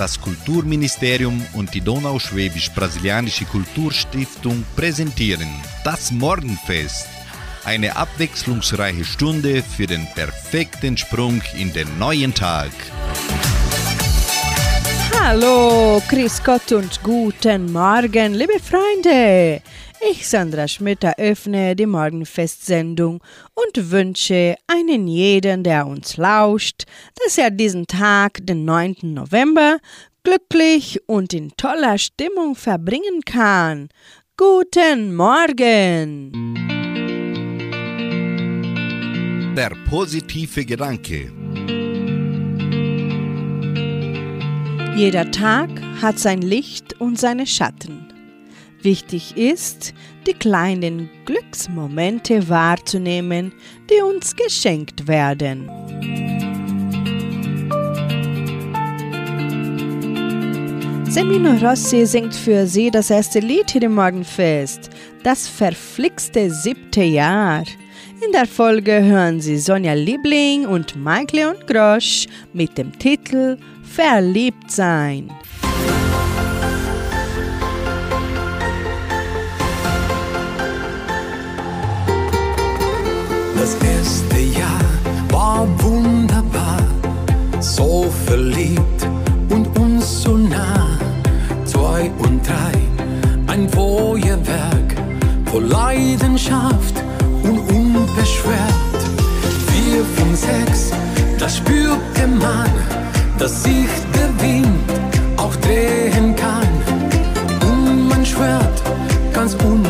Das Kulturministerium und die Donauschwäbisch-Brasilianische Kulturstiftung präsentieren das Morgenfest. Eine abwechslungsreiche Stunde für den perfekten Sprung in den neuen Tag. Hallo, Chris Gott und guten Morgen, liebe Freunde. Ich, Sandra Schmidt, eröffne die Morgenfestsendung und wünsche einen jeden, der uns lauscht, dass er diesen Tag, den 9. November, glücklich und in toller Stimmung verbringen kann. Guten Morgen! Der positive Gedanke. Jeder Tag hat sein Licht und seine Schatten. Wichtig ist, die kleinen Glücksmomente wahrzunehmen, die uns geschenkt werden. Semino Rossi singt für Sie das erste Lied hier im Morgenfest, das verflixte siebte Jahr. In der Folge hören Sie Sonja Liebling und Mike Leon Grosch mit dem Titel Verliebt sein. Das erste Jahr war wunderbar, so verliebt und uns so nah. Zwei und drei, ein Feuerwerk voll Leidenschaft und unbeschwert. Vier, fünf, sechs, das spürt der Mann, dass sich der Wind auch drehen kann. Und man schwört ganz ungeniert,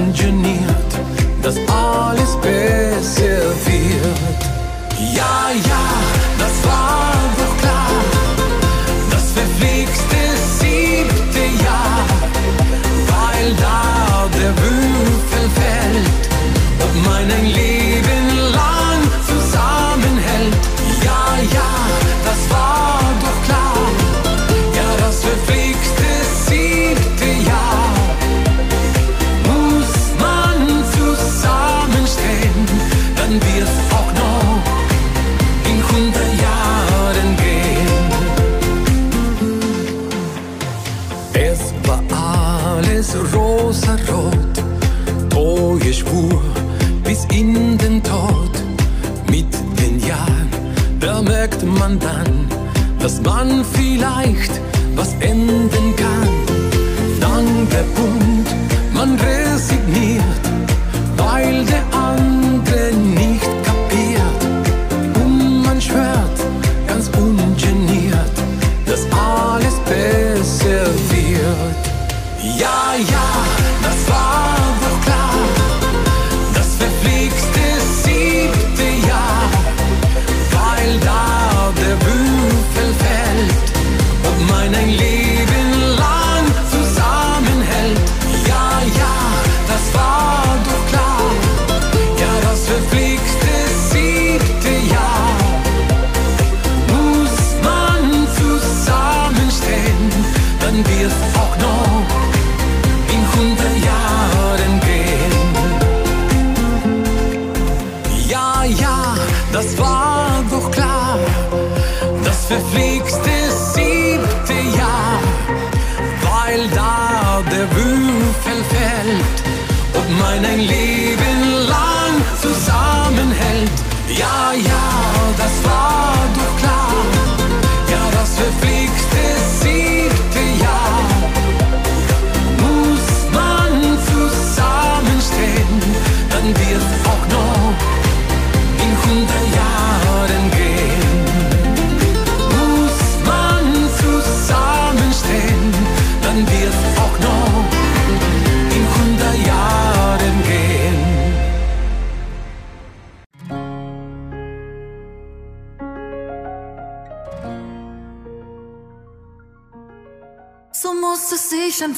mein ein Leben lang zusammenhält. Ja, ja,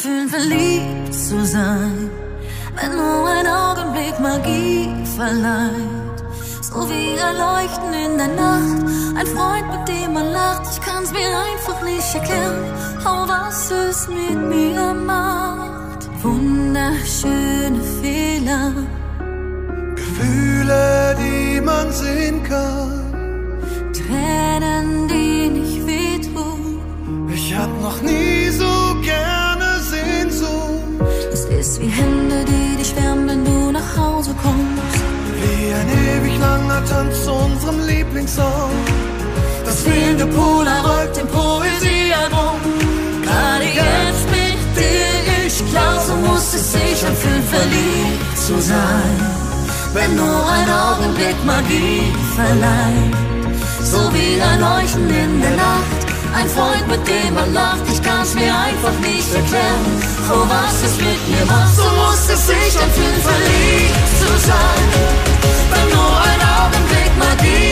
anfühlen, verliebt zu sein. Wenn nur ein Augenblick Magie verleiht. So wie ein Leuchten in der Nacht. Ein Freund, mit dem man lacht. Ich kann's mir einfach nicht erklären. Oh, was es mit mir macht. Wunderschöne Fehler. Gefühle, die man sehen kann. Tränen, die nicht wehtun. Ich hab noch nie so Sehnsucht. Es ist wie Hände, die dich wärmen, wenn du nach Hause kommst. Wie ein ewig langer Tanz zu unserem Lieblingssong. Das fehlende Polaroid im Poesiealbum. Gerade jetzt mit dir, ich glaub, so muss es sich anfühlen, verliebt zu sein. Wenn nur ein Augenblick Magie verleiht. So wie ein Leuchten in der Nacht. Ein Freund, mit dem man lacht, ich kann's mir einfach nicht erklären. Oh, was es mit mir macht, so muss es sich anfühlen, verliebt zu sein. Wenn nur ein Augenblick Magie verleiht.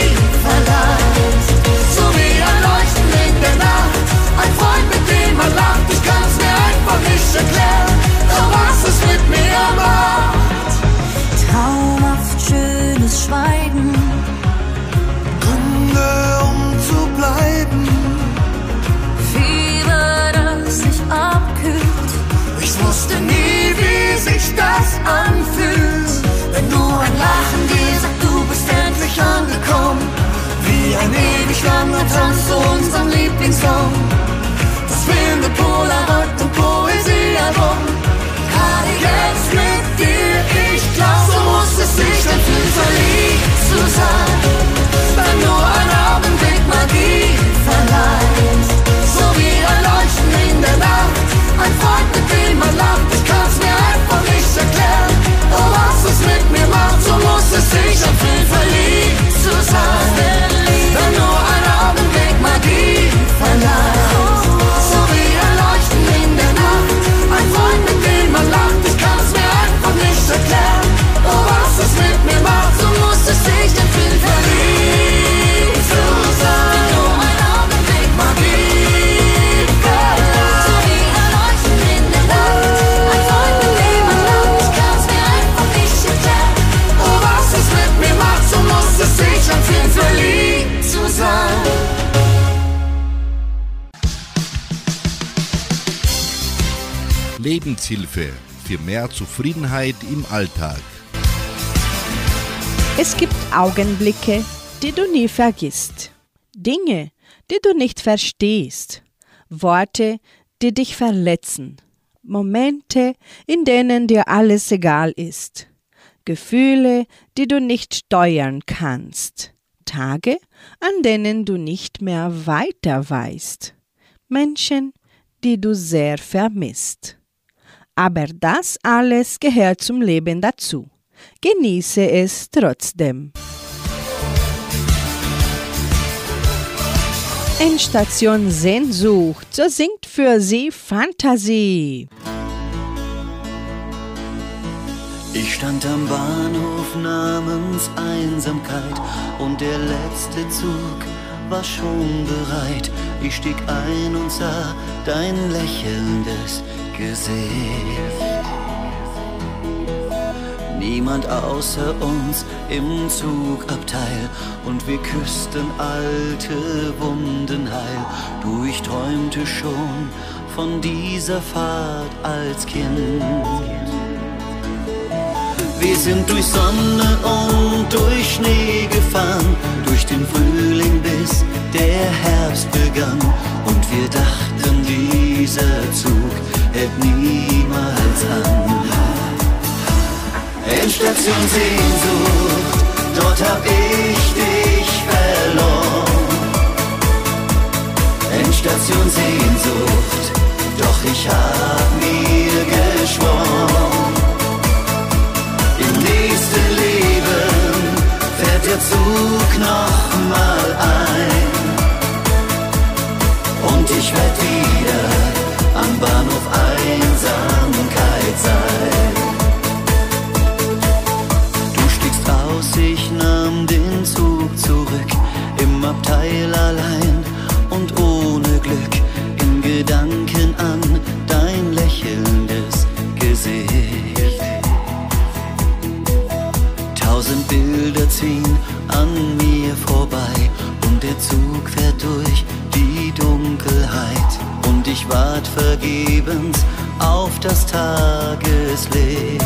Zufriedenheit im Alltag. Es gibt Augenblicke, die du nie vergisst. Dinge, die du nicht verstehst. Worte, die dich verletzen. Momente, in denen dir alles egal ist. Gefühle, die du nicht steuern kannst. Tage, an denen du nicht mehr weiter weißt. Menschen, die du sehr vermisst. Aber das alles gehört zum Leben dazu. Genieße es trotzdem. Endstation Sehnsucht, so singt für sie Fantasie. Ich stand am Bahnhof namens Einsamkeit und der letzte Zug war schon bereit. Ich stieg ein und sah dein lächelndes Gesicht. Niemand außer uns im Zugabteil und wir küssten alte Wunden heil. Du, ich träumte schon von dieser Fahrt als Kind. Wir sind durch Sonne und durch Schnee gefahren, durch den Frühling bis der Herbst begann. Und wir dachten, dieser Zug hält niemals an. Endstation Sehnsucht, dort hab ich dich verloren. Endstation Sehnsucht, doch ich hab mir geschworen. Der Zug noch mal ein. Und ich werd wieder am Bahnhof Einsamkeit sein. Du stiegst aus, ich nahm den Zug zurück. Im Abteil allein und ohne Glück. In Gedanken an dein lächelndes Gesicht. Bilder ziehen an mir vorbei und der Zug fährt durch die Dunkelheit und ich wart vergebens auf das Tageslicht.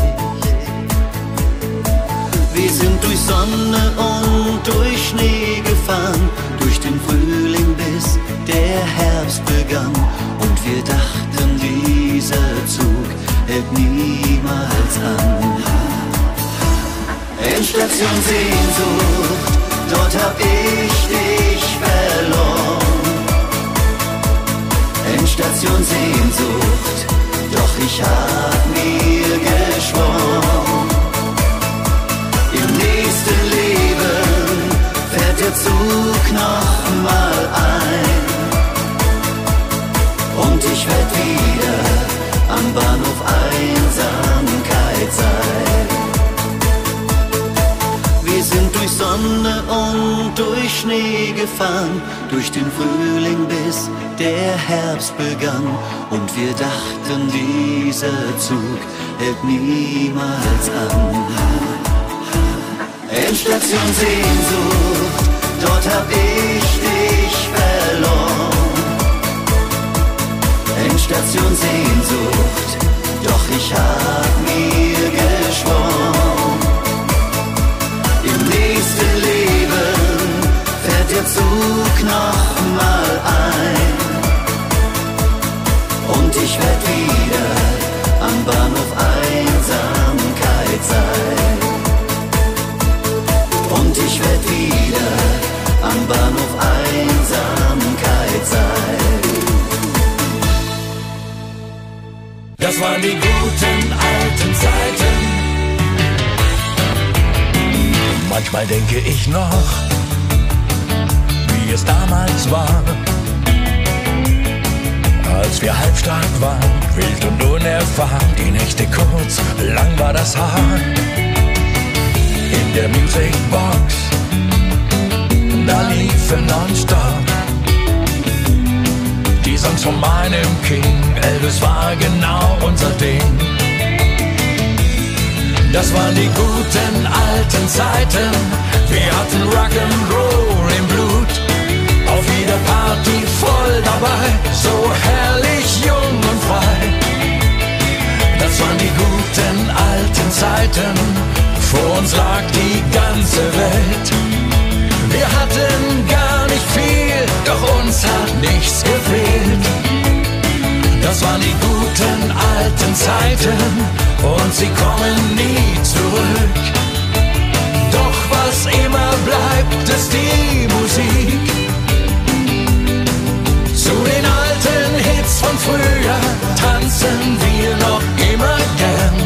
Wir sind durch Sonne und durch Schnee gefahren, durch den Frühling bis der Herbst begann und wir dachten, dieser Zug hält niemals an. Endstation Sehnsucht, dort hab ich dich verloren. Endstation Sehnsucht, doch ich hab mir geschworen. Im nächsten Leben fährt der Zug noch mal ein. Und ich werd wieder am Bahnhof Einsamkeit sein. Sonne und durch Schnee gefahren, durch den Frühling bis der Herbst begann. Und wir dachten, dieser Zug hält niemals an. Endstation Sehnsucht, dort hab ich dich verloren. Endstation Sehnsucht, doch ich hab mir Zug noch mal ein. Und ich werd wieder am Bahnhof Einsamkeit sein. Und ich werd wieder am Bahnhof Einsamkeit sein. Das waren die guten alten Zeiten. Manchmal denke ich noch, es damals war. Als wir halbstark waren, wild und unerfahren, die Nächte kurz, lang war das Haar. In der Musicbox, da liefen nonstop die Songs von meinem King. Elvis war genau unser Ding. Das waren die guten alten Zeiten. Wir hatten Rock'n'Roll im Blut. Auf jeder Party voll dabei. So herrlich jung und frei. Das waren die guten alten Zeiten. Vor uns lag die ganze Welt. Wir hatten gar nicht viel, doch uns hat nichts gefehlt. Das waren die guten alten Zeiten und sie kommen nie zurück. Doch was immer bleibt, ist die Musik. Hits von früher tanzen wir noch immer gern.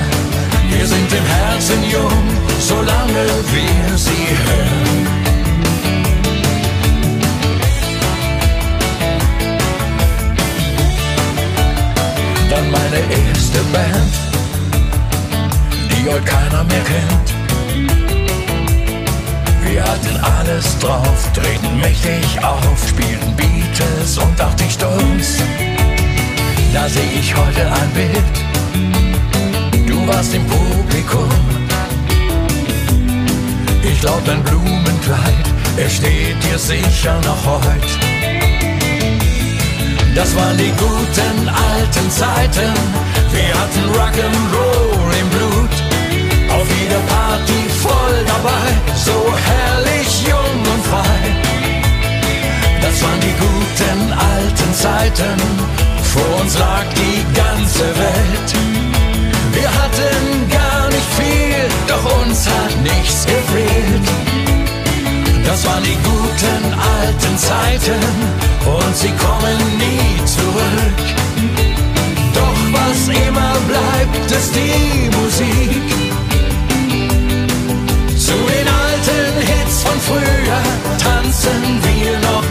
Wir sind im Herzen jung, solange wir sie hören. Dann meine erste Band, die heute keiner mehr kennt. Wir hatten alles drauf, treten mächtig auf, spielten Beatles und auch die Stones. Da seh ich heute ein Bild, du warst im Publikum. Ich glaub, dein Blumenkleid, es steht dir sicher noch heut. Das waren die guten alten Zeiten. Wir hatten Rock'n'Roll im Blut. Auf jeder Party voll dabei. So herrlich jung und frei. Das waren die guten alten Zeiten. Vor uns lag die ganze Welt. Wir hatten gar nicht viel, doch uns hat nichts gefehlt. Das waren die guten alten Zeiten und sie kommen nie zurück. Doch was immer bleibt, ist die Musik. Zu den alten Hits von früher tanzen wir noch.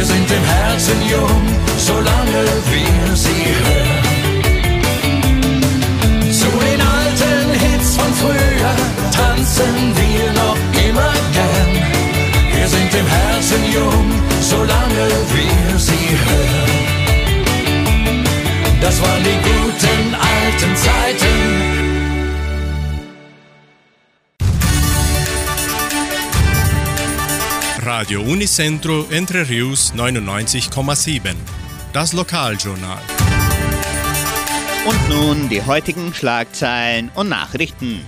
Wir sind im Herzen jung, solange wir sie hören. Zu den alten Hits von früher tanzen wir noch immer gern. Wir sind im Herzen jung, solange wir sie hören. Das waren die guten alten Zeiten. Radio Unicentro Entre Rius 99,7. Das Lokaljournal. Und nun die heutigen Schlagzeilen und Nachrichten.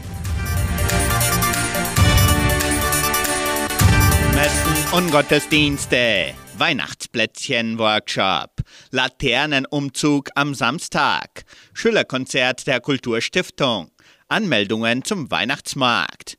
Messen und Gottesdienste, Weihnachtsplätzchen-Workshop, Laternenumzug am Samstag, Schülerkonzert der Kulturstiftung, Anmeldungen zum Weihnachtsmarkt,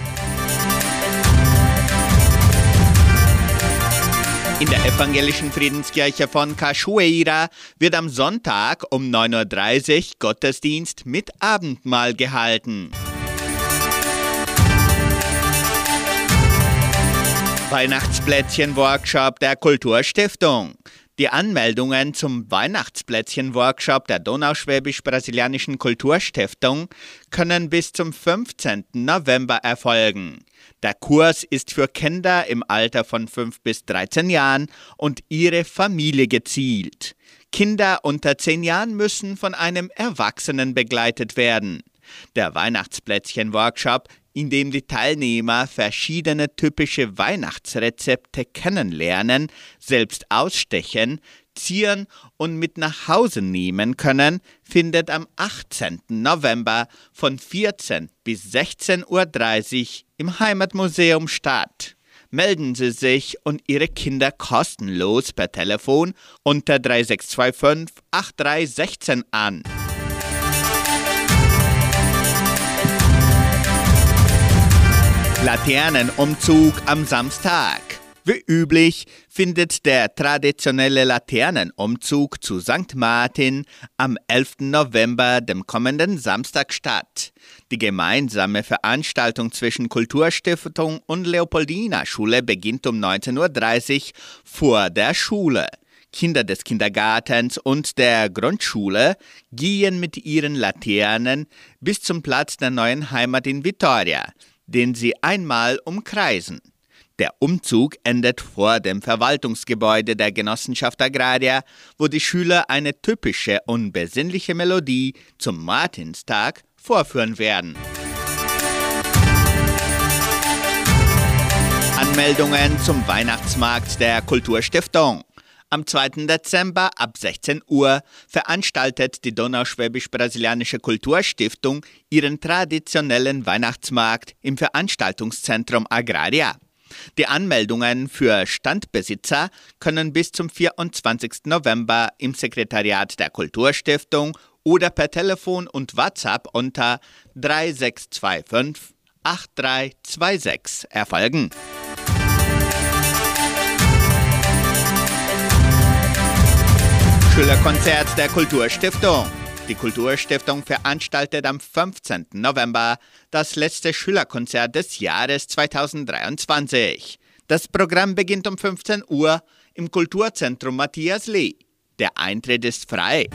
In der evangelischen Friedenskirche von Cachoeira wird am Sonntag um 9.30 Uhr Gottesdienst mit Abendmahl gehalten. Weihnachtsplätzchen-Workshop der Kulturstiftung. Die Anmeldungen zum Weihnachtsplätzchen-Workshop der Donauschwäbisch-Brasilianischen Kulturstiftung können bis zum 15. November erfolgen. Der Kurs ist für Kinder im Alter von 5 bis 13 Jahren und ihre Familie gezielt. Kinder unter 10 Jahren müssen von einem Erwachsenen begleitet werden. Der Weihnachtsplätzchen-Workshop in dem die Teilnehmer verschiedene typische Weihnachtsrezepte kennenlernen, selbst ausstechen, zieren und mit nach Hause nehmen können, findet am 18. November von 14 bis 16.30 Uhr im Heimatmuseum statt. Melden Sie sich und Ihre Kinder kostenlos per Telefon unter 3625 8316 an. Laternenumzug am Samstag. Wie üblich findet der traditionelle Laternenumzug zu St. Martin am 11. November, dem kommenden Samstag, statt. Die gemeinsame Veranstaltung zwischen Kulturstiftung und Leopoldina Schule beginnt um 19.30 Uhr vor der Schule. Kinder des Kindergartens und der Grundschule gehen mit ihren Laternen bis zum Platz der neuen Heimat in Vitoria den sie einmal umkreisen. Der Umzug endet vor dem Verwaltungsgebäude der Genossenschaft Agraria, wo die Schüler eine typische und besinnliche Melodie zum Martinstag vorführen werden. Anmeldungen zum Weihnachtsmarkt der Kulturstiftung. Am 2. Dezember ab 16 Uhr veranstaltet die Donauschwäbisch-Brasilianische Kulturstiftung ihren traditionellen Weihnachtsmarkt im Veranstaltungszentrum Agraria. Die Anmeldungen für Standbesitzer können bis zum 24. November im Sekretariat der Kulturstiftung oder per Telefon und WhatsApp unter 3625 8326 erfolgen. Schülerkonzert der Kulturstiftung. Die Kulturstiftung veranstaltet am 15. November das letzte Schülerkonzert des Jahres 2023. Das Programm beginnt um 15 Uhr im Kulturzentrum Matthias Lee. Der Eintritt ist frei.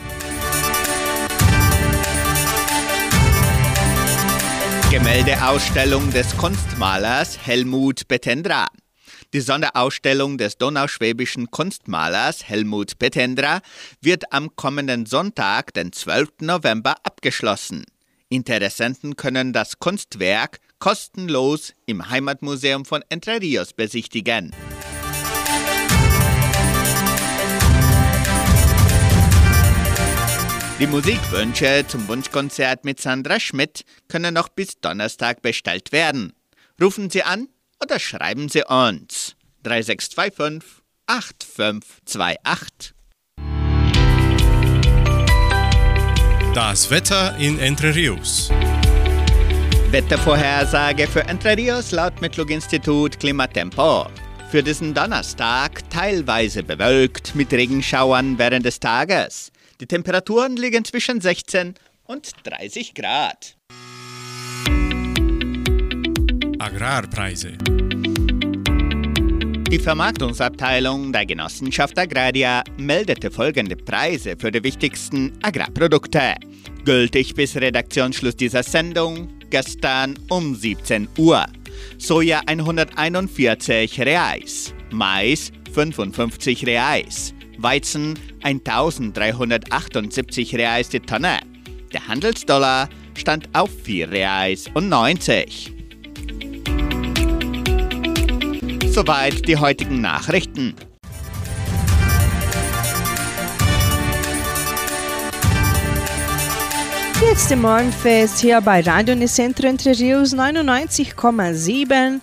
Gemäldeausstellung des Kunstmalers Helmut Betendra. Die Sonderausstellung des donauschwäbischen Kunstmalers Helmut Petendra wird am kommenden Sonntag, den 12. November, abgeschlossen. Interessenten können das Kunstwerk kostenlos im Heimatmuseum von Entre Rios besichtigen. Die Musikwünsche zum Wunschkonzert mit Sandra Schmidt können noch bis Donnerstag bestellt werden. Rufen Sie an oder schreiben Sie uns 3625 8528. Das Wetter in Entre Rios. Wettervorhersage für Entre Rios laut Metlog-Institut Klimatempo. Für diesen Donnerstag teilweise bewölkt mit Regenschauern während des Tages. Die Temperaturen liegen zwischen 16 und 30 Grad. Agrarpreise. Die Vermarktungsabteilung der Genossenschaft Agraria meldete folgende Preise für die wichtigsten Agrarprodukte. Gültig bis Redaktionsschluss dieser Sendung gestern um 17 Uhr. Soja 141 Reais, Mais 55 Reais, Weizen 1378 Reais die Tonne. Der Handelsdollar stand auf 4,90 Soweit die heutigen Nachrichten. Jetzt im Morgenfest hier bei Radio Nicentro Entre Rios 99,7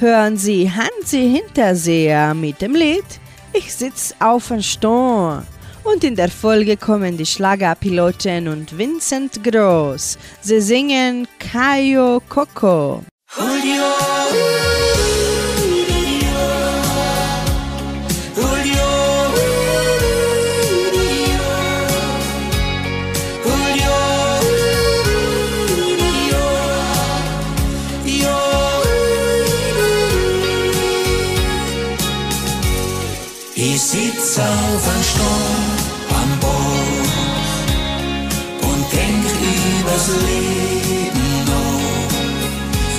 hören Sie Hansi Hinterseher mit dem Lied Ich sitz auf dem Sturm. Und in der Folge kommen die Schlagerpiloten und Vincent Gross. Sie singen Cayo Coco. Julio. Auf ein Sturm am Boot und denk übers Leben noch.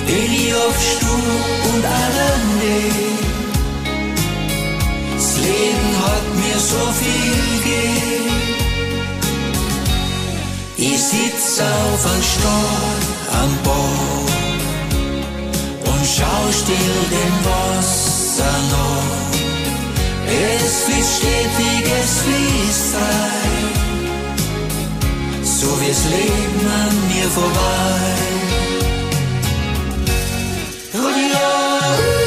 Ich auf Stur und alleine. Das Leben hat mir so viel gegeben. Ich sitz auf ein Sturm am Boot und schau still dem Wasser noch. Es fließt stetig, es fließt frei, so wie es Leben an mir vorbei. Julio.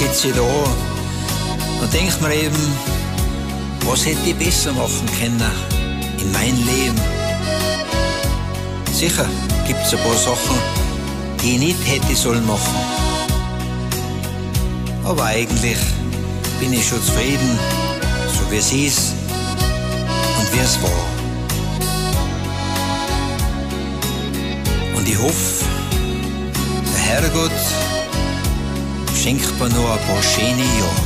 Jetzt sitze ich da und denke mir eben, was hätte ich besser machen können in meinem Leben. Sicher gibt es ein paar Sachen, die ich nicht hätte sollen machen. Aber eigentlich bin ich schon zufrieden, so wie es ist und wie es war. Und ich hoffe, der Herrgott schenkt mir noch ein paar schöne Jahre.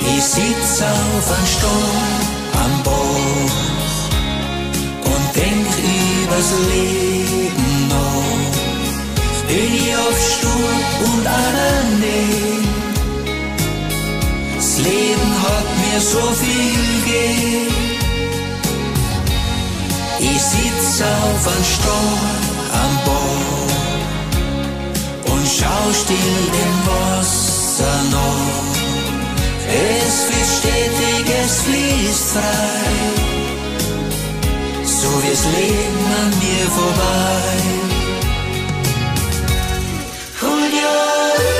Ich sitz auf einem Sturm am Bauch und denk übers Leben noch. Bin ich auf Sturm und alleine. Das Leben hat mir so viel gegeben. Ich sitz auf einem Sturm schau still dem Wasser noch. Es fließt stetig, es fließt frei, so wie es Leben an mir vorbei. Auf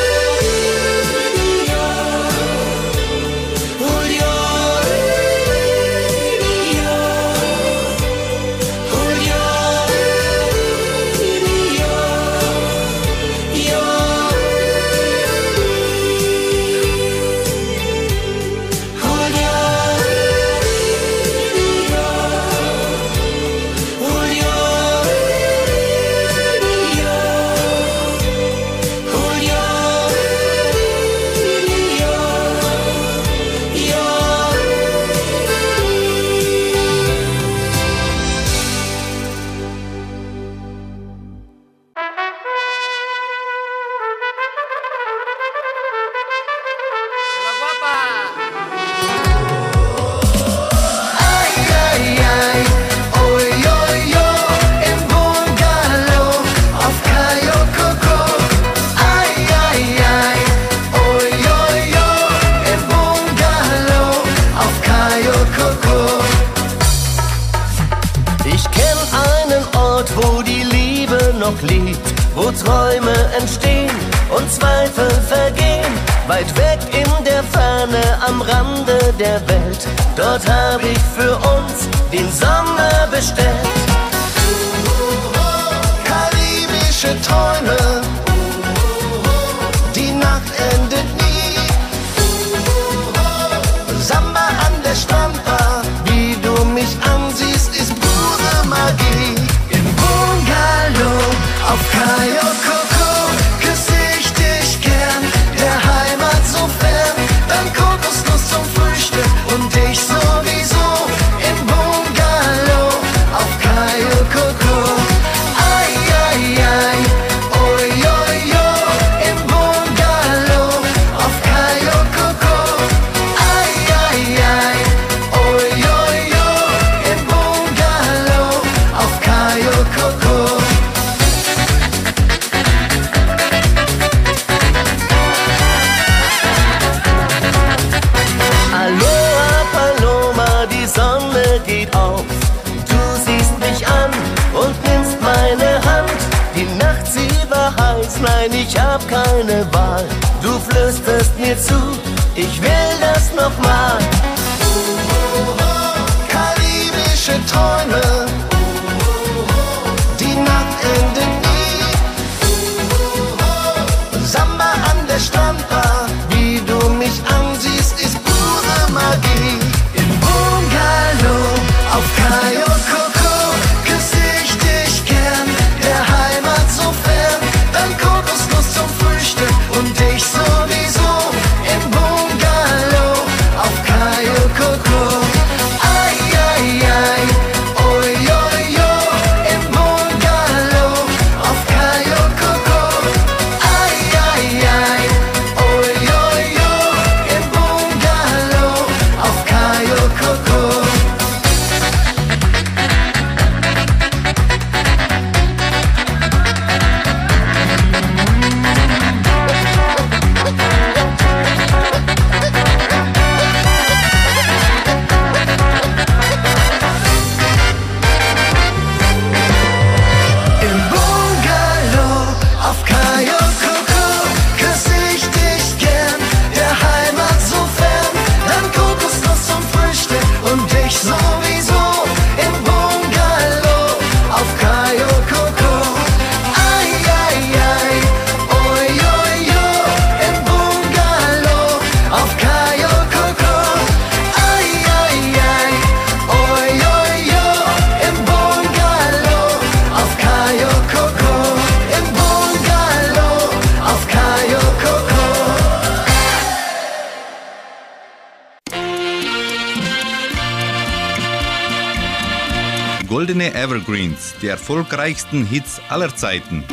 die erfolgreichsten Hits aller Zeiten.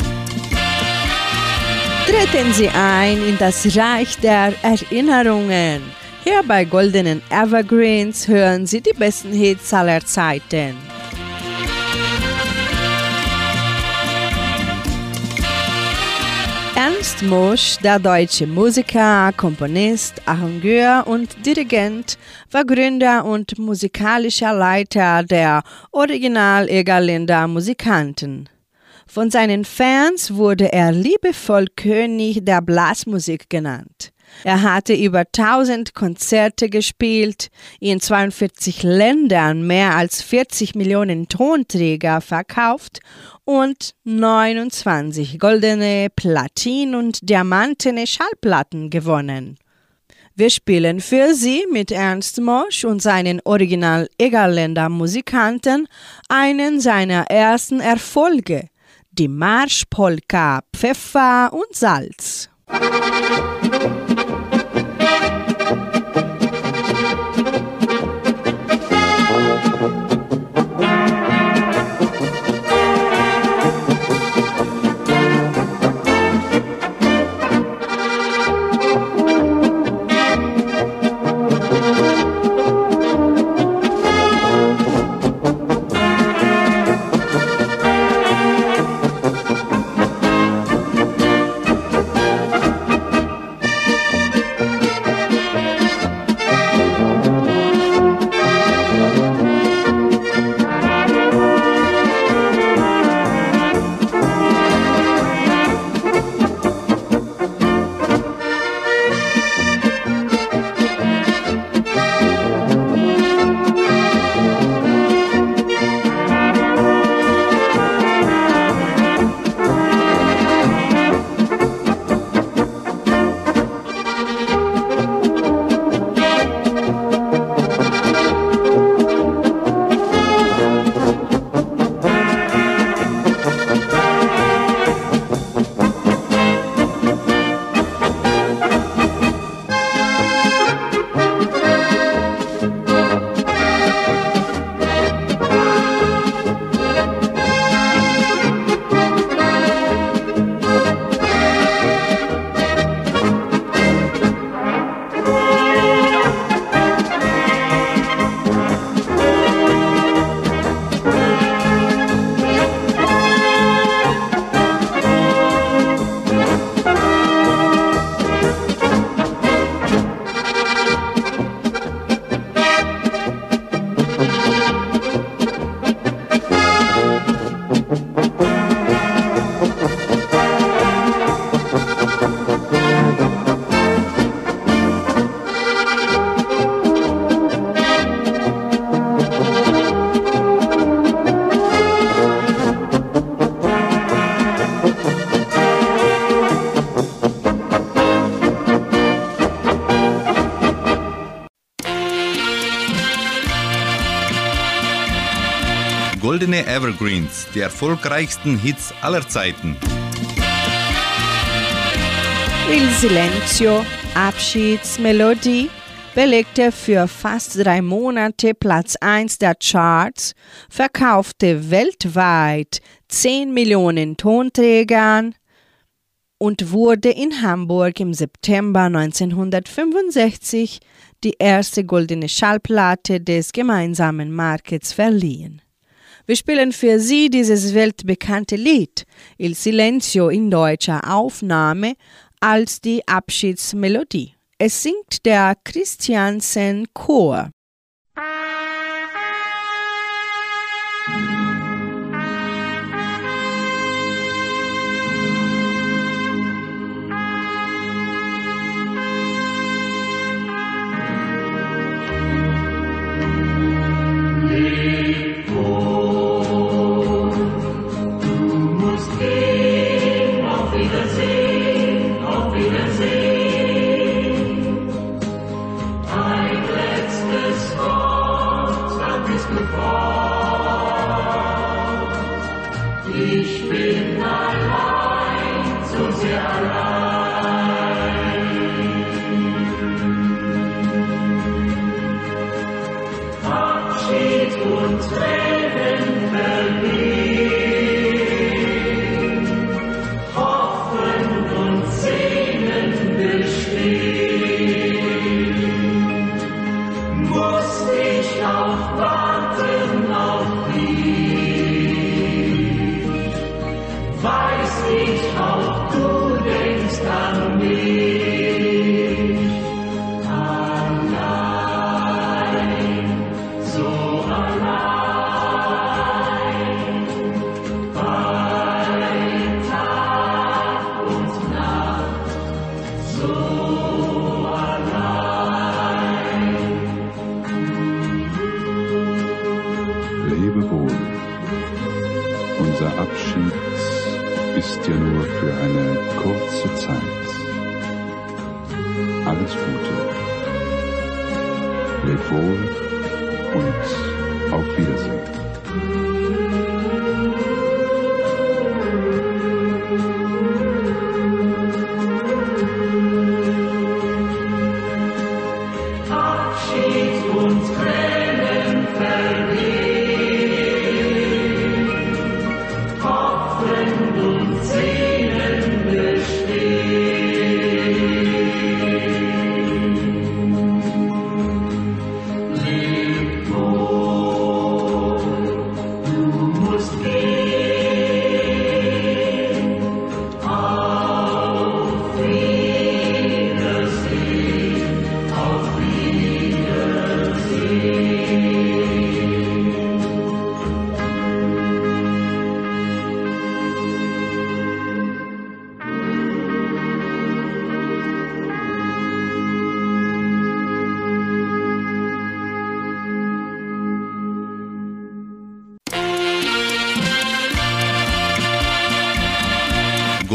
Treten Sie ein in das Reich der Erinnerungen. Hier bei Goldenen Evergreens hören Sie die besten Hits aller Zeiten. Mosch, der deutsche Musiker, Komponist, Arrangeur und Dirigent, war Gründer und musikalischer Leiter der Original Egerländer Musikanten. Von seinen Fans wurde er liebevoll König der Blasmusik genannt. Er hatte über 1000 Konzerte gespielt, in 42 Ländern mehr als 40 Millionen Tonträger verkauft und 29 goldene, Platin- und diamantene Schallplatten gewonnen. Wir spielen für Sie mit Ernst Mosch und seinen Original Egerländer Musikanten einen seiner ersten Erfolge, die Marschpolka Pfeffer und Salz. Goldene Evergreens, die erfolgreichsten Hits aller Zeiten. Il Silenzio, Abschiedsmelodie, belegte für fast drei Monate Platz 1 der Charts, verkaufte weltweit 10 Millionen Tonträgern und wurde in Hamburg im September 1965 die erste goldene Schallplatte des gemeinsamen Markets verliehen. Wir spielen für Sie dieses weltbekannte Lied Il Silenzio in deutscher Aufnahme als die Abschiedsmelodie. Es singt der Christiansen Chor.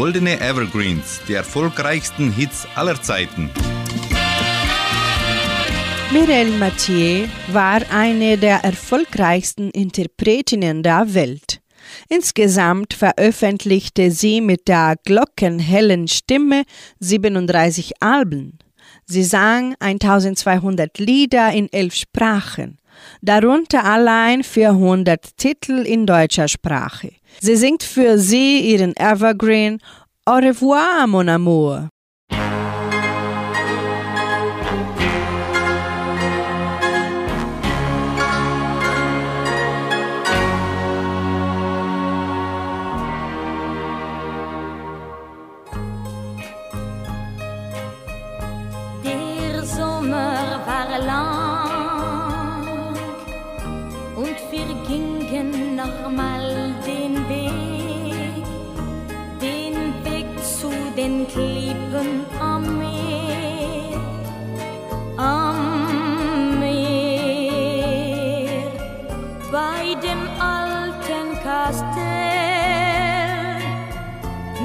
Goldene Evergreens, die erfolgreichsten Hits aller Zeiten. Mireille Mathieu war eine der erfolgreichsten Interpretinnen der Welt. Insgesamt veröffentlichte sie mit der glockenhellen Stimme 37 Alben. Sie sang 1200 Lieder in elf Sprachen, darunter allein 400 Titel in deutscher Sprache. Sie singt für sie ihren Evergreen Au revoir, mon amour.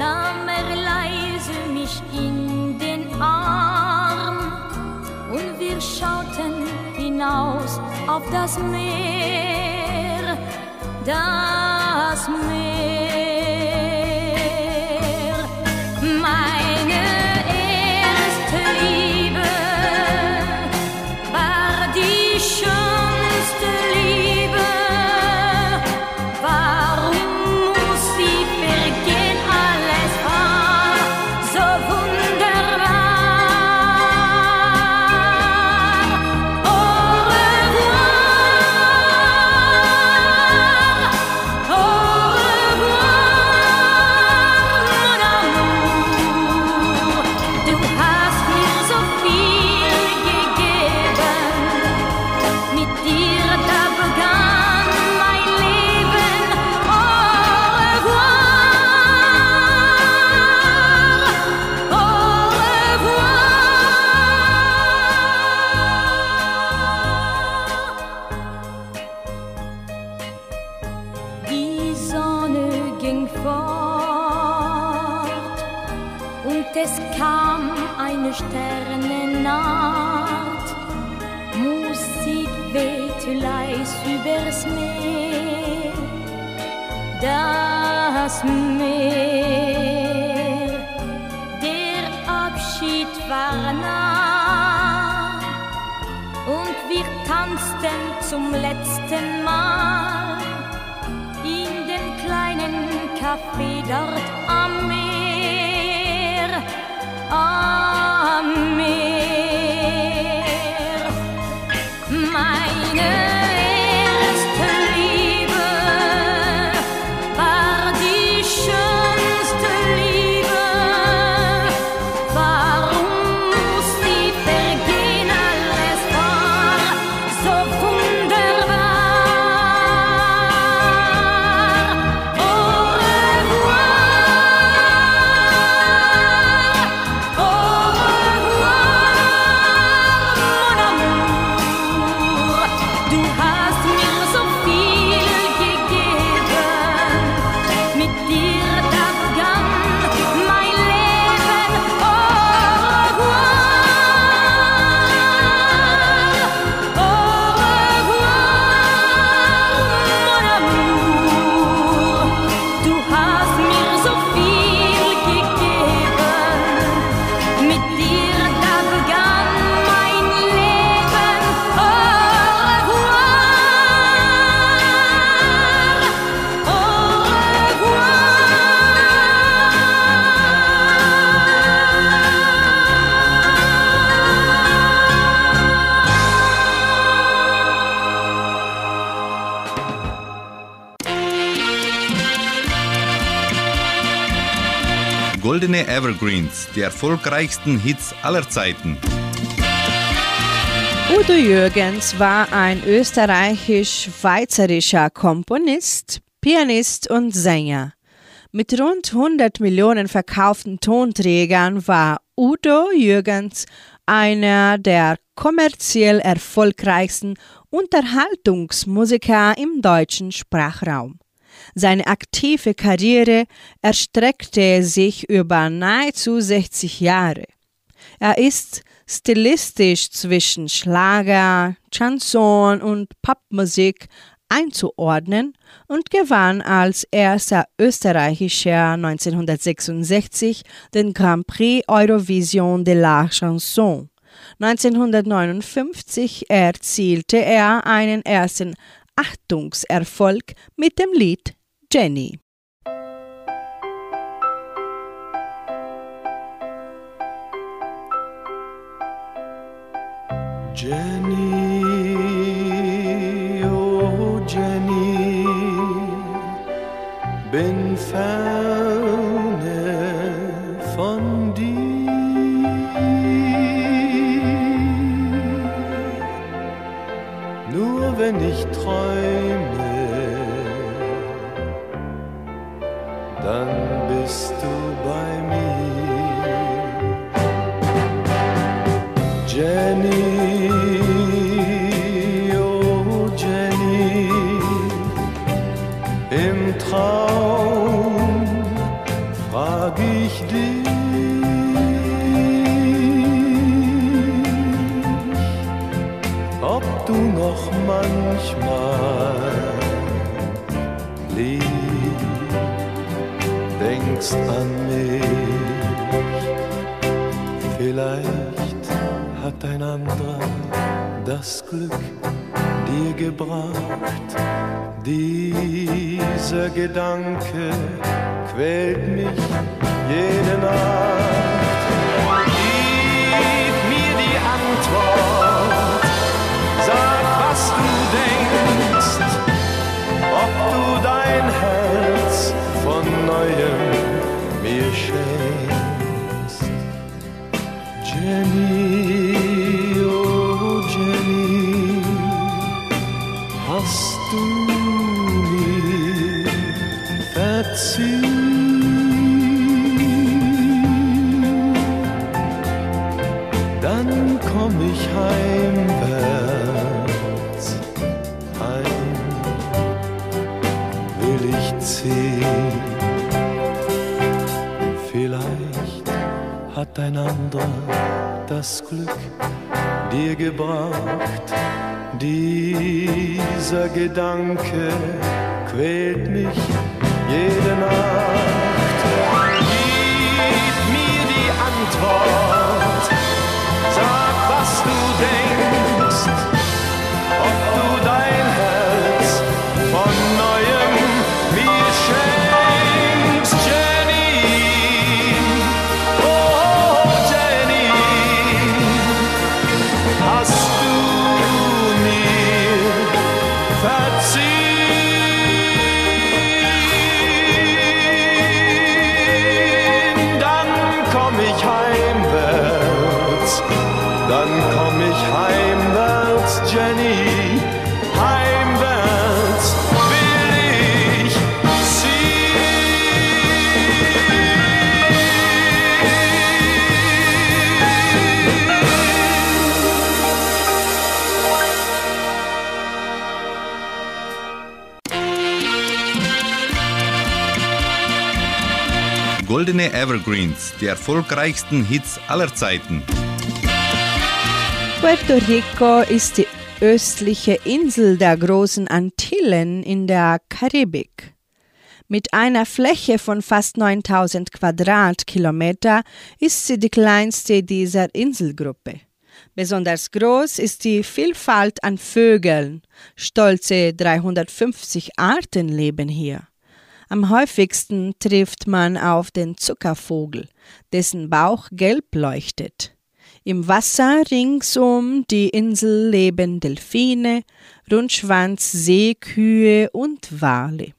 Nahm er leise mich in den Arm und wir schauten hinaus auf das Meer. das Meer. Café dort am Meer, am. Meine Evergreens, die erfolgreichsten Hits aller Zeiten. Udo Jürgens war ein österreichisch-schweizerischer Komponist, Pianist und Sänger. Mit rund 100 Millionen verkauften Tonträgern war Udo Jürgens einer der kommerziell erfolgreichsten Unterhaltungsmusiker im deutschen Sprachraum. Seine aktive Karriere erstreckte sich über nahezu 60 Jahre. Er ist stilistisch zwischen Schlager, Chanson und Popmusik einzuordnen und gewann als erster Österreichischer 1966 den Grand Prix Eurovision de la Chanson. 1959 erzielte er einen ersten Achtungserfolg mit dem Lied Jenny. Jenny, oh Jenny, bin ferne Nur wenn denkst an mich. Vielleicht hat ein anderer das Glück dir gebracht. Dieser Gedanke quält mich jede Nacht. Gib mir die Antwort, sag, was du Jenny, oh Jenny, hast du mir verziehen? Dann komm ich heimwärts, heim will ich ziehen. Vielleicht hat ein anderer das Glück dir gebracht. Dieser Gedanke quält mich jede Nacht. Gib mir die Antwort, Goldene Evergreens, die erfolgreichsten Hits aller Zeiten. Puerto Rico ist die östliche Insel der großen Antillen in der Karibik. Mit einer Fläche von fast 9000 Quadratkilometer ist sie die kleinste dieser Inselgruppe. Besonders groß ist die Vielfalt an Vögeln. Stolze 350 Arten leben hier. Am häufigsten trifft man auf den Zuckervogel, dessen Bauch gelb leuchtet. Im Wasser rings um die Insel leben Delfine, Rundschwanz, Seekühe und Wale.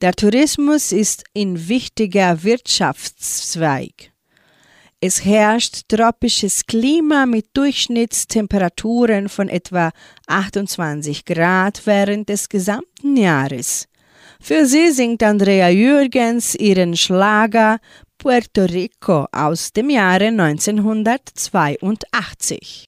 Der Tourismus ist ein wichtiger Wirtschaftszweig. Es herrscht tropisches Klima mit Durchschnittstemperaturen von etwa 28 Grad während des gesamten Jahres. Für sie singt Andrea Jürgens ihren Schlager Puerto Rico aus dem Jahre 1982.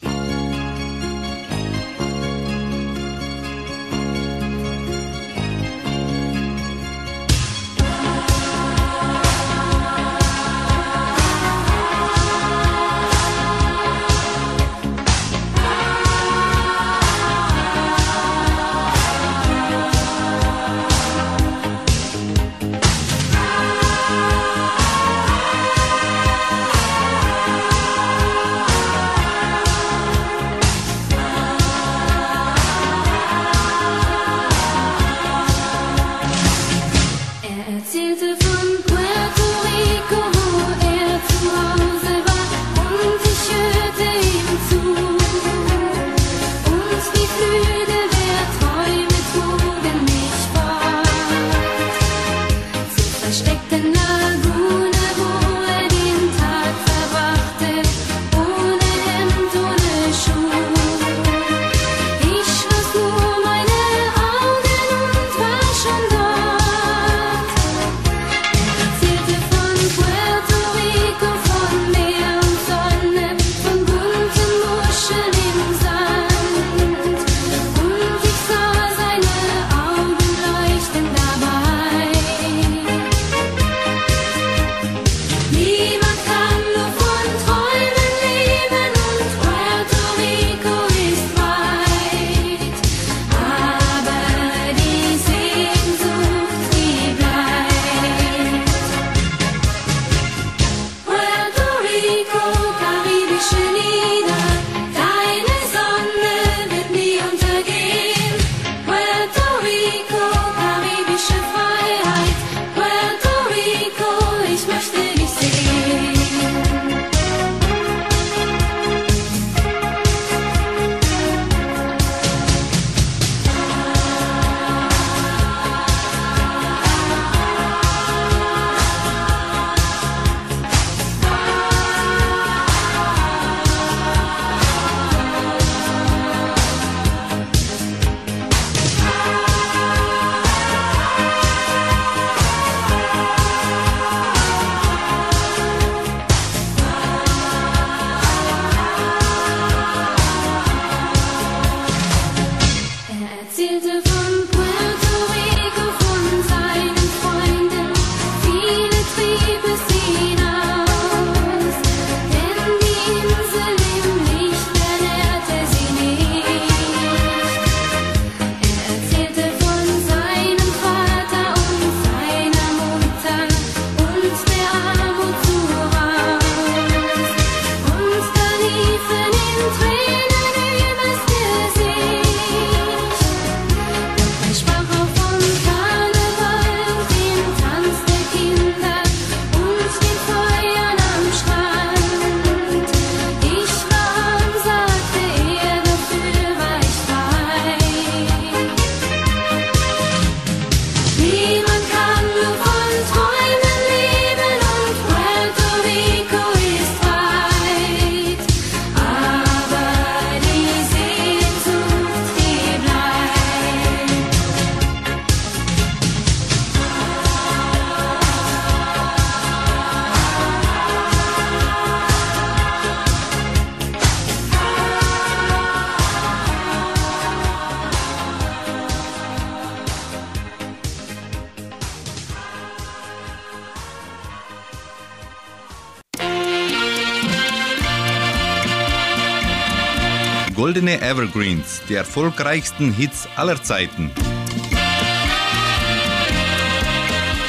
Evergreens, die erfolgreichsten Hits aller Zeiten.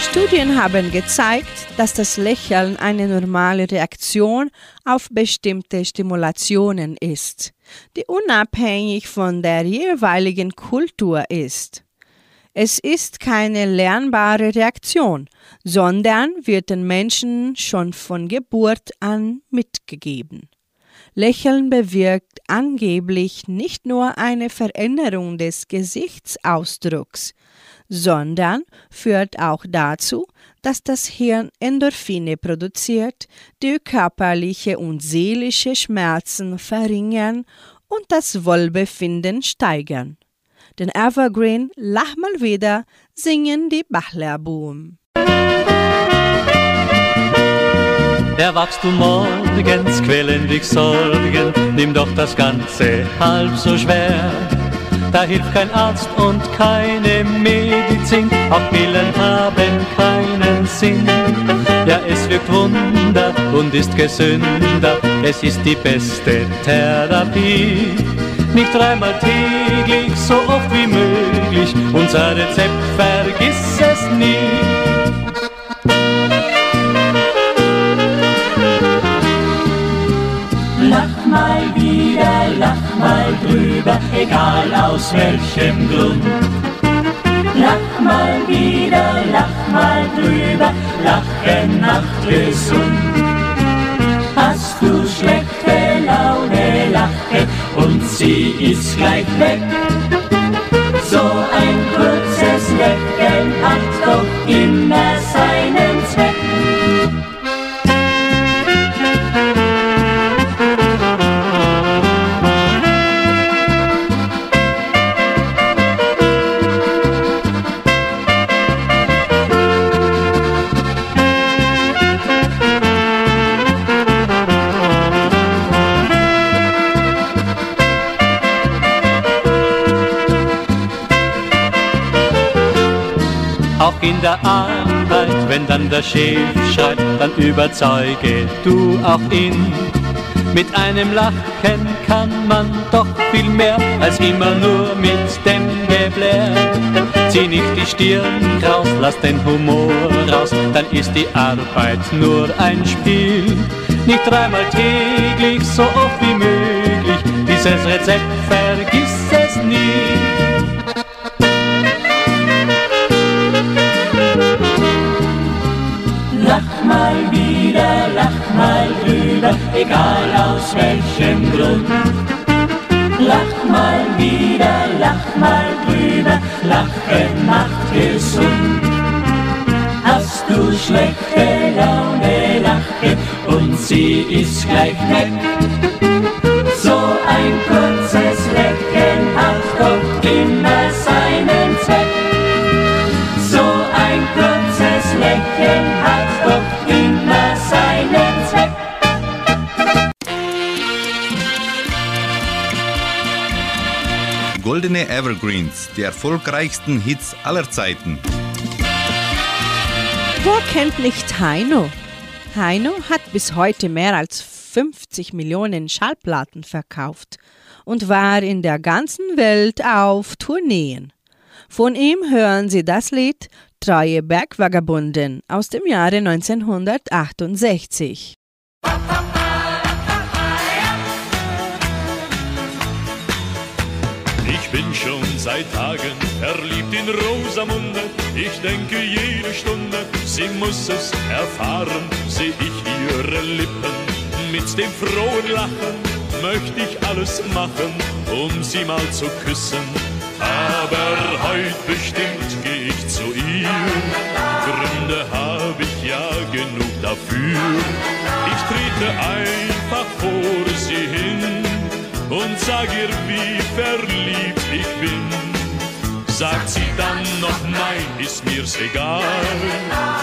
Studien haben gezeigt, dass das Lächeln eine normale Reaktion auf bestimmte Stimulationen ist, die unabhängig von der jeweiligen Kultur ist. Es ist keine lernbare Reaktion, sondern wird den Menschen schon von Geburt an mitgegeben. Lächeln bewirkt angeblich nicht nur eine Veränderung des Gesichtsausdrucks, sondern führt auch dazu, dass das Hirn Endorphine produziert, die körperliche und seelische Schmerzen verringern und das Wohlbefinden steigern. Den Evergreen Lach mal wieder singen die Bachlerbuben. Erwachst du morgens quälendig Sorgen, nimm doch das Ganze halb so schwer. Da hilft kein Arzt und keine Medizin, auch Pillen haben keinen Sinn. Ja, es wirkt Wunder und ist gesünder, es ist die beste Therapie. Nicht dreimal täglich, so oft wie möglich, unser Rezept vergiss es nie. Drüber, egal aus welchem Grund. Lach mal wieder, lach mal drüber, lachen macht gesund. Hast du schlechte Laune, lache und sie ist gleich weg. Der Arbeit, wenn dann der Chef schreit, dann überzeuge du auch ihn. Mit einem Lachen kann man doch viel mehr als immer nur mit dem Geblär. Zieh nicht die Stirn kraus, lass den Humor raus, dann ist die Arbeit nur ein Spiel. Nicht dreimal täglich, so oft wie möglich, dieses Rezept vergiss mal drüber, egal aus welchem Grund. Lach mal wieder, lach mal drüber, lachen macht gesund. Hast du schlechte Laune, lache und sie ist gleich weg. So ein kurzes Evergreens, die erfolgreichsten Hits aller Zeiten. Wer kennt nicht Heino? Heino hat bis heute mehr als 50 Millionen Schallplatten verkauft und war in der ganzen Welt auf Tourneen. Von ihm hören Sie das Lied Treue Bergvagabunden aus dem Jahre 1968. Ich bin schon seit Tagen verliebt in Rosamunde. Ich denke jede Stunde, sie muss es erfahren. Seh ich ihre Lippen mit dem frohen Lachen, möchte ich alles machen, um sie mal zu küssen. Aber heut bestimmt geh ich zu ihr. Gründe hab ich ja genug dafür. Ich trete einfach vor sie hin und sag ihr, wie verliebt ich bin. Sagt sie dann noch nein, ist mir's egal,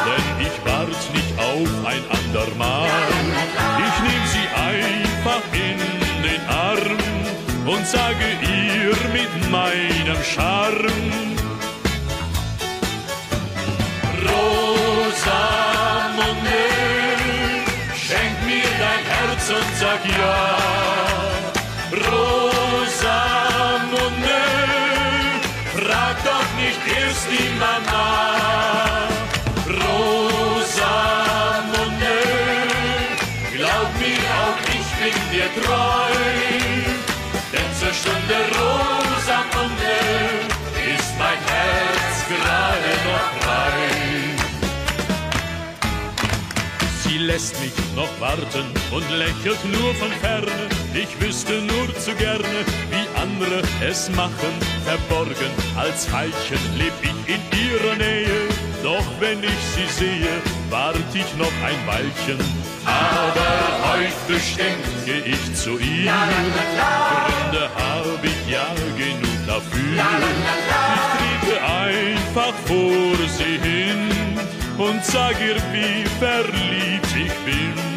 denn ich wart nicht auf ein andermal. Ich nehm sie einfach in den Arm und sage ihr mit meinem Charme, Rosamunde, schenk mir dein Herz und sag ja. Erst die Mama. Rosamunde, glaub mir auch, ich bin dir treu. Denn zur Stunde Rosamunde ist mein Herz gerade noch frei. Sie lässt mich noch warten und lächelt nur von ferne. Ich wüsste nur zu gerne, wie andere es machen. Verborgen als Veilchen leb ich in ihrer Nähe. Doch wenn ich sie sehe, wart ich noch ein Weilchen. Aber heute bestimmt ich zu ihr. Gründe hab ich ja genug dafür. Ich trete einfach vor sie hin und sag ihr, wie verliebt ich bin.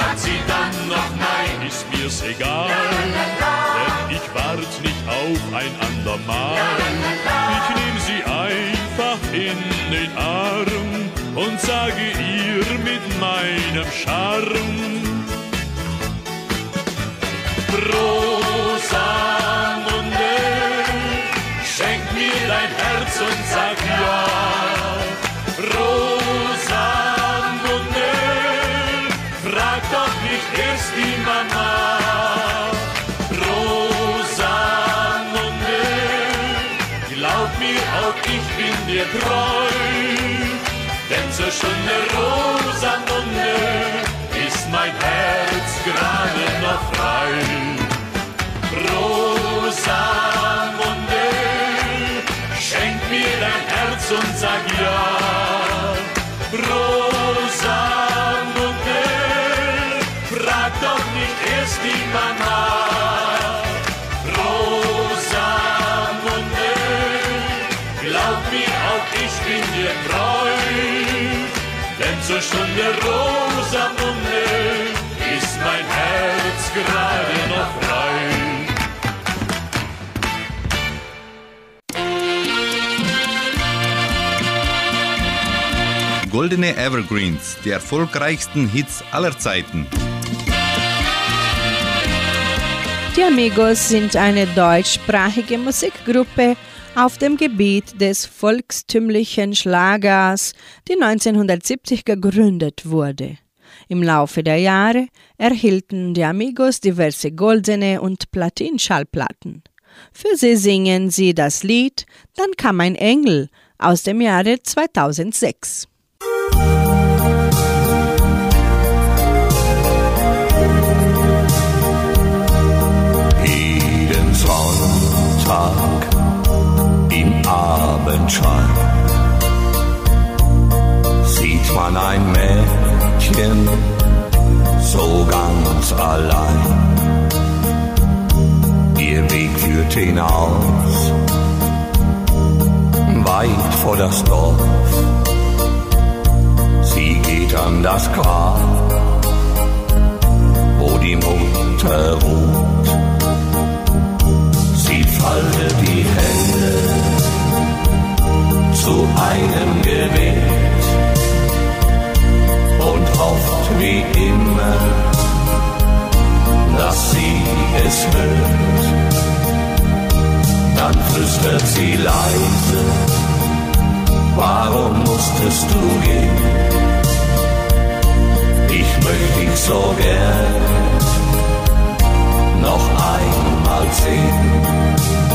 Sagt sie dann noch nein, ist mir's egal, denn ich wart nicht auf ein andermal. Ich nehm sie einfach in den Arm und sage ihr mit meinem Charme. Rosamunde, treu. Denn zur Stunde Rosamunde ist mein Herz gerade noch frei. Rosamunde, schenk mir dein Herz und sag ja. Rosamunde, frag doch nicht erst die Mama. Treu. Denn zur Stunde Rosamunde ist mein Herz gerade noch frei. Goldene Evergreens, die erfolgreichsten Hits aller Zeiten. Die Amigos sind eine deutschsprachige Musikgruppe auf dem Gebiet des volkstümlichen Schlagers, die 1970 gegründet wurde. Im Laufe der Jahre erhielten die Amigos diverse goldene und Platinschallplatten. Für sie singen sie das Lied Dann kam ein Engel aus dem Jahre 2006. Jeden Sonntag Abendschein sieht man ein Mädchen so ganz allein. Ihr Weg führt hinaus, weit vor das Dorf. Sie geht an das Grab, wo die Mutter ruht. Zu einem Gebet und hofft wie immer, dass sie es hört. Dann flüstert sie leise, warum musstest du gehen? Ich möchte dich so gern noch einmal sehen.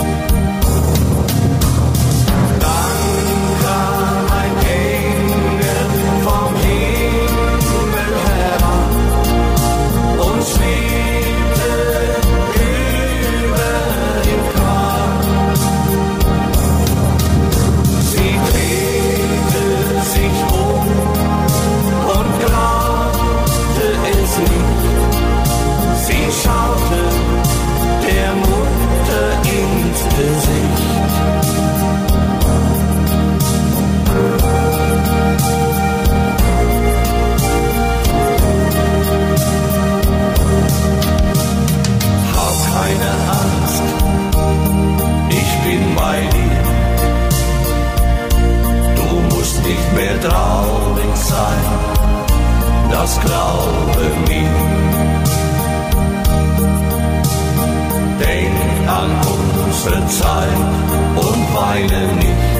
Das glaube mir. Denk an unsere Zeit und weine nicht.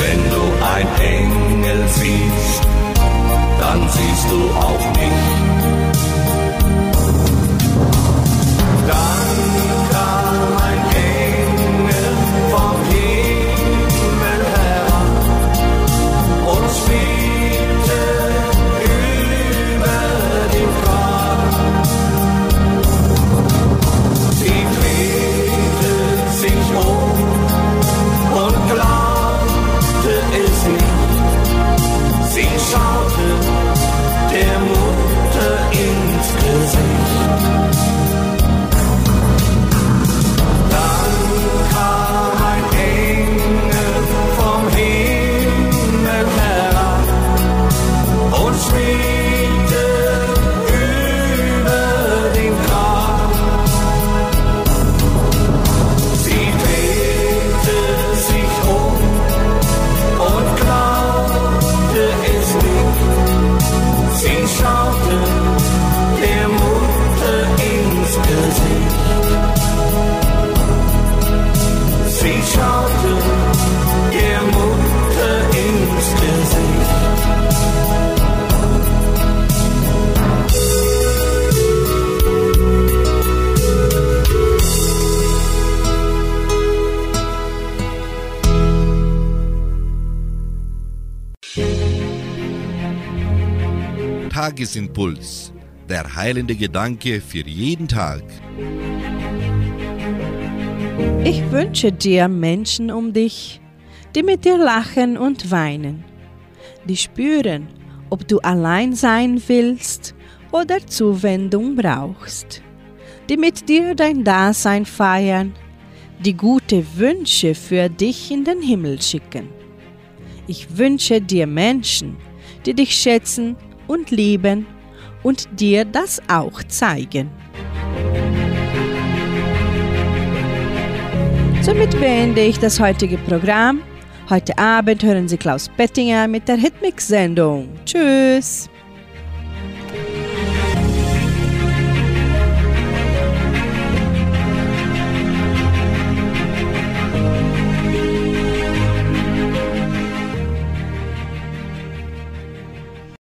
Wenn du ein Engel siehst, dann siehst du auch Tagesimpuls. Der heilende Gedanke für jeden Tag. Ich wünsche dir Menschen um dich, die mit dir lachen und weinen, die spüren, ob du allein sein willst oder Zuwendung brauchst, die mit dir dein Dasein feiern, die gute Wünsche für dich in den Himmel schicken. Ich wünsche dir Menschen, die dich schätzen und lieben und dir das auch zeigen. Somit beende ich das heutige Programm. Heute Abend hören Sie Klaus Bettinger mit der Hitmix-Sendung. Tschüss!